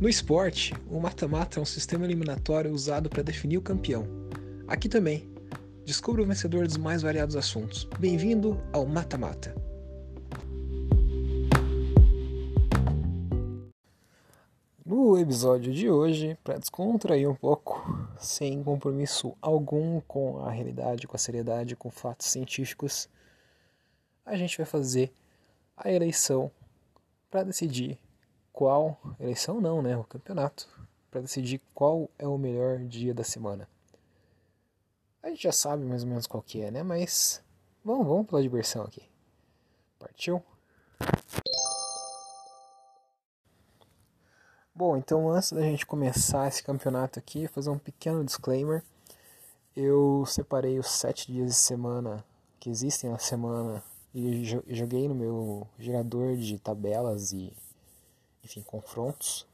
No esporte, o mata-mata é um sistema eliminatório usado para definir o campeão. Aqui também, descubra o vencedor dos mais variados assuntos. Bem-vindo ao Mata-Mata. No episódio de hoje, para descontrair um pouco, sem compromisso algum com a realidade, com a seriedade, com fatos científicos, a gente vai fazer a eleição para decidir qual eleição não, né, o campeonato, para decidir qual é o melhor dia da semana. A gente já sabe mais ou menos qual que é, né? Mas vamos, vamos pela diversão aqui. Partiu? Bom, então antes da gente começar esse campeonato aqui, fazer um pequeno disclaimer. Eu separei os sete dias de semana que existem na semana e joguei no meu gerador de tabelas e enfim, confrontos.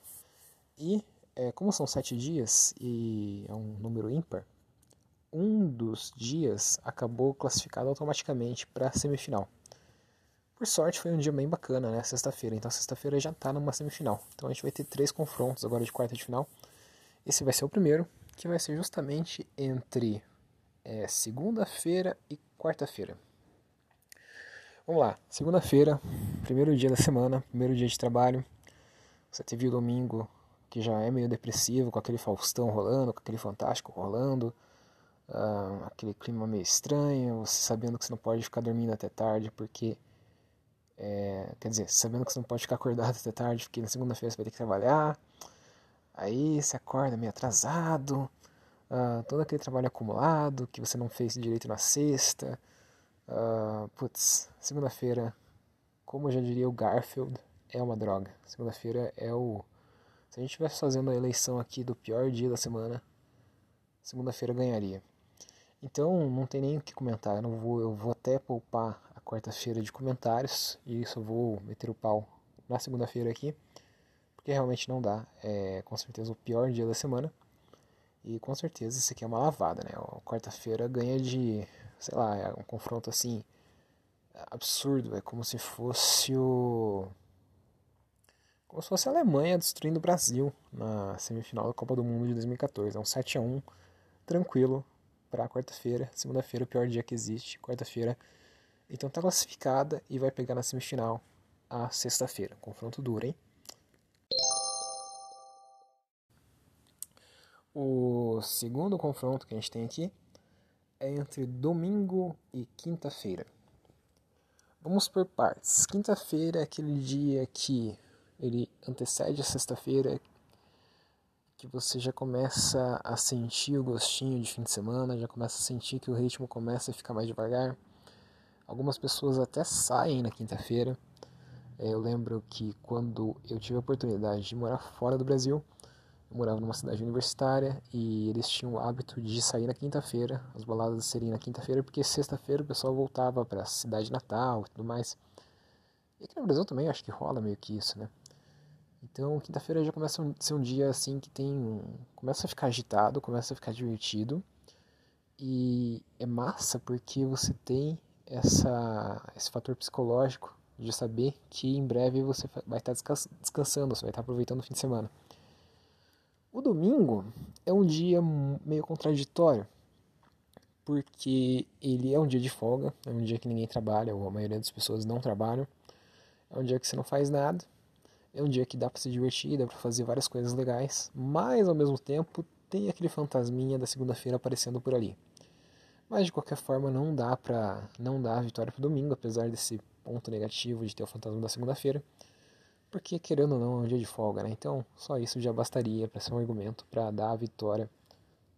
E é, como são sete dias e é um número ímpar, um dos dias acabou classificado automaticamente para a semifinal. Por sorte foi um dia bem bacana, né? Sexta-feira. Então sexta-feira já está numa semifinal. Então a gente vai ter três confrontos agora de quarta de final. Esse vai ser o primeiro, que vai ser justamente entre é, segunda-feira e quarta-feira. Vamos lá, segunda-feira, primeiro dia da semana, primeiro dia de trabalho. Você teve o domingo que já é meio depressivo, com aquele Faustão rolando, com aquele Fantástico rolando, uh, aquele clima meio estranho, você sabendo que você não pode ficar dormindo até tarde, porque. É, quer dizer, sabendo que você não pode ficar acordado até tarde, porque na segunda-feira você vai ter que trabalhar. Aí você acorda meio atrasado, uh, todo aquele trabalho acumulado que você não fez direito na sexta. Uh, putz, segunda-feira, como já diria o Garfield, é uma droga. Segunda-feira é o. Se a gente estivesse fazendo a eleição aqui do pior dia da semana, segunda-feira ganharia. Então não tem nem o que comentar. Eu, não vou, eu vou até poupar a quarta-feira de comentários e eu vou meter o pau na segunda-feira aqui, porque realmente não dá. É com certeza o pior dia da semana. E com certeza isso aqui é uma lavada, né? Quarta-feira ganha de, sei lá, é um confronto assim absurdo. É como se fosse o como se fosse a Alemanha destruindo o Brasil na semifinal da Copa do Mundo de 2014. É um 7 a 1 tranquilo para quarta-feira. Segunda-feira, o pior dia que existe. Quarta-feira, então tá classificada e vai pegar na semifinal a sexta-feira. Confronto duro, hein? O segundo confronto que a gente tem aqui é entre domingo e quinta-feira. Vamos por partes. Quinta-feira é aquele dia que ele antecede a sexta-feira, que você já começa a sentir o gostinho de fim de semana, já começa a sentir que o ritmo começa a ficar mais devagar. Algumas pessoas até saem na quinta-feira. É, eu lembro que quando eu tive a oportunidade de morar fora do Brasil, eu morava numa cidade universitária e eles tinham o hábito de sair na quinta-feira, as baladas seriam na quinta-feira, porque sexta-feira o pessoal voltava para a cidade natal e tudo mais. E aqui no Brasil também acho que rola meio que isso, né? Então, quinta-feira já começa a ser um dia assim que tem. começa a ficar agitado, começa a ficar divertido. E é massa porque você tem essa, esse fator psicológico de saber que em breve você vai estar descansando, você vai estar aproveitando o fim de semana. O domingo é um dia meio contraditório, porque ele é um dia de folga, é um dia que ninguém trabalha, ou a maioria das pessoas não trabalham, é um dia que você não faz nada, é um dia que dá para se divertir, dá para fazer várias coisas legais, mas ao mesmo tempo tem aquele fantasminha da segunda-feira aparecendo por ali. Mas de qualquer forma não dá para não dar a vitória pro domingo, apesar desse ponto negativo de ter o fantasma da segunda-feira, porque querendo ou não é um dia de folga, né? Então só isso já bastaria para ser um argumento para dar a vitória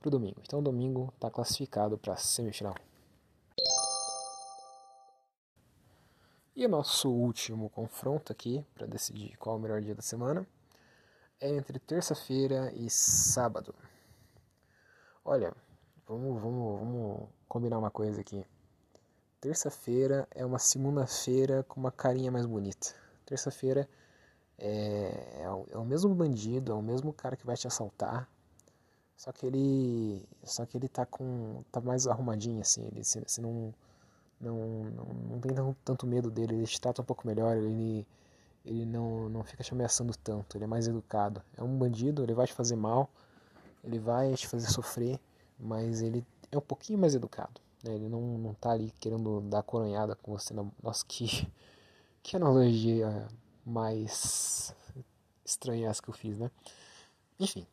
pro domingo. Então o domingo está classificado para semifinal. E o nosso último confronto aqui, para decidir qual o melhor dia da semana, é entre terça-feira e sábado. Olha, vamos, vamos, vamos combinar uma coisa aqui. Terça-feira é uma segunda-feira com uma carinha mais bonita. Terça-feira é, é, o, é o mesmo bandido, é o mesmo cara que vai te assaltar, só que ele, só que ele tá com, tá mais arrumadinho assim. Ele se, se não não, não, não tem tanto medo dele, ele te trata um pouco melhor, ele, ele não, não fica te ameaçando tanto, ele é mais educado. É um bandido, ele vai te fazer mal, ele vai te fazer sofrer, mas ele é um pouquinho mais educado. Né? Ele não, não tá ali querendo dar coronhada com você. Na... Nossa, que, que analogia mais estranha essa que eu fiz, né? Enfim,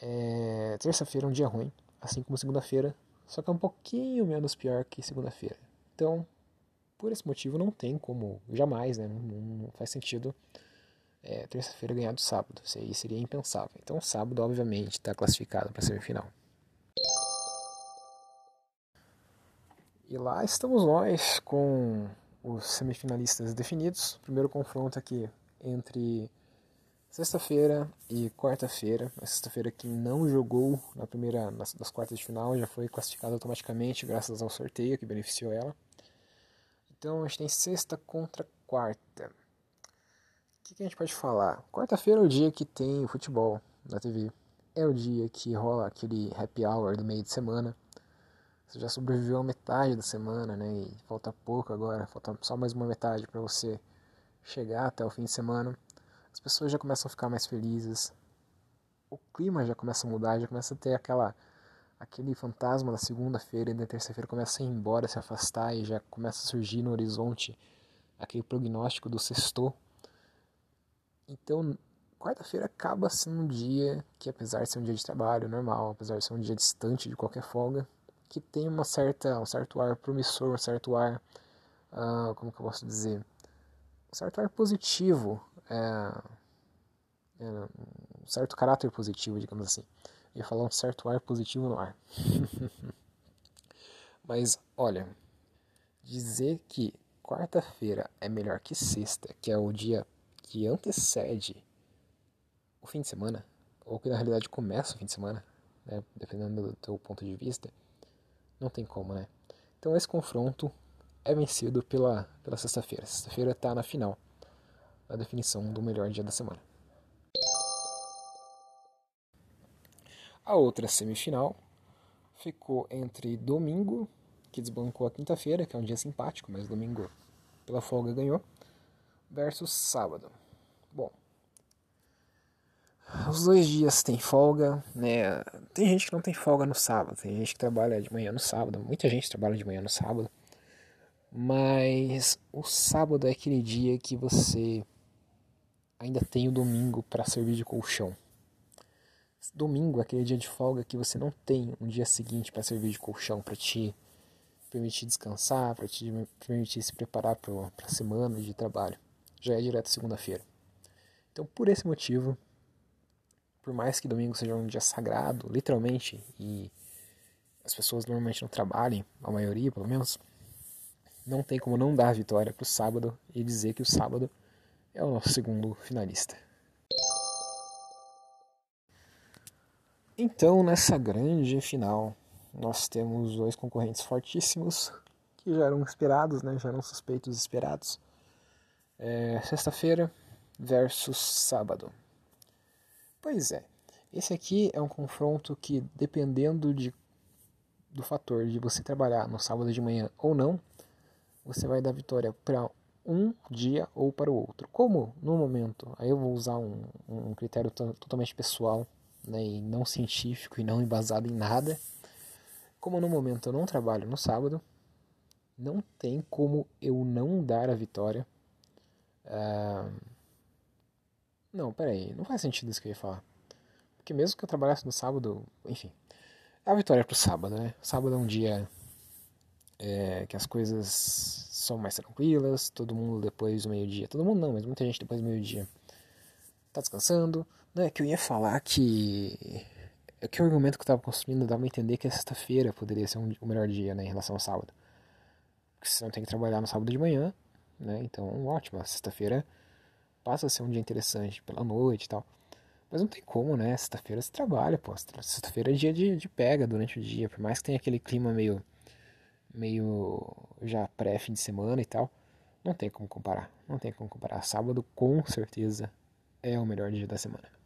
é... terça-feira é um dia ruim, assim como segunda-feira, só que é um pouquinho menos pior que segunda-feira. Então, por esse motivo não tem como, jamais, né, não, não faz sentido é, terça-feira ganhar do sábado, isso aí seria impensável. Então sábado, obviamente, está classificado para a semifinal. E lá estamos nós com os semifinalistas definidos. Primeiro confronto aqui entre sexta-feira e quarta-feira. Na sexta-feira quem não jogou na primeira nas, das quartas de final já foi classificado automaticamente graças ao sorteio que beneficiou ela. Então a gente tem sexta contra quarta. O que, que a gente pode falar? Quarta-feira é o dia que tem futebol na TV. É o dia que rola aquele happy hour do meio de semana. Você já sobreviveu a metade da semana, né? E falta pouco agora, falta só mais uma metade para você chegar até o fim de semana. As pessoas já começam a ficar mais felizes. O clima já começa a mudar, já começa a ter aquela aquele fantasma da segunda-feira e da terça-feira começa a ir embora, se afastar e já começa a surgir no horizonte aquele prognóstico do sexto. Então, quarta-feira acaba sendo um dia que, apesar de ser um dia de trabalho normal, apesar de ser um dia distante de qualquer folga, que tem uma certa, um certo ar promissor, um certo ar, uh, como que eu posso dizer, um certo ar positivo, é, é, um certo caráter positivo, digamos assim ia falar um certo ar positivo no ar. Mas olha, dizer que quarta-feira é melhor que sexta, que é o dia que antecede o fim de semana, ou que na realidade começa o fim de semana, né, dependendo do teu ponto de vista, não tem como, né? Então esse confronto é vencido pela, pela sexta-feira. Sexta-feira está na final, a definição do melhor dia da semana. A outra semifinal ficou entre domingo, que desbancou a quinta-feira, que é um dia simpático, mas domingo pela folga ganhou, versus sábado. Bom, os dois dias tem folga, né? Tem gente que não tem folga no sábado, tem gente que trabalha de manhã no sábado, muita gente trabalha de manhã no sábado. Mas o sábado é aquele dia que você ainda tem o domingo para servir de colchão. Domingo é aquele dia de folga que você não tem um dia seguinte para servir de colchão, para te permitir descansar, para te permitir se preparar para a semana de trabalho. Já é direto segunda-feira. Então, por esse motivo, por mais que domingo seja um dia sagrado, literalmente, e as pessoas normalmente não trabalhem, a maioria pelo menos, não tem como não dar vitória para o sábado e dizer que o sábado é o nosso segundo finalista. Então, nessa grande final, nós temos dois concorrentes fortíssimos que já eram esperados, né? já eram suspeitos esperados. É, Sexta-feira versus sábado. Pois é, esse aqui é um confronto que, dependendo de, do fator de você trabalhar no sábado de manhã ou não, você vai dar vitória para um dia ou para o outro. Como no momento, aí eu vou usar um, um critério totalmente pessoal né, e não científico e não embasado em nada. Como no momento eu não trabalho no sábado, não tem como eu não dar a vitória. Uh... Não, peraí, não faz sentido isso que eu ia falar. Porque mesmo que eu trabalhasse no sábado, enfim, a vitória é pro sábado, né? Sábado é um dia é, que as coisas são mais tranquilas, todo mundo depois do meio-dia, todo mundo não, mas muita gente depois do meio-dia tá descansando, né, que eu ia falar que é que o argumento que eu estava construindo dava a entender que a sexta-feira poderia ser um, o melhor dia, né, em relação ao sábado. Porque você não tem que trabalhar no sábado de manhã, né, então ótimo, sexta-feira passa a ser um dia interessante pela noite e tal. Mas não tem como, né, sexta-feira você trabalha, pô, sexta-feira é dia de, de pega durante o dia, por mais que tenha aquele clima meio, meio já pré-fim de semana e tal, não tem como comparar, não tem como comparar. Sábado com certeza é o melhor dia da semana.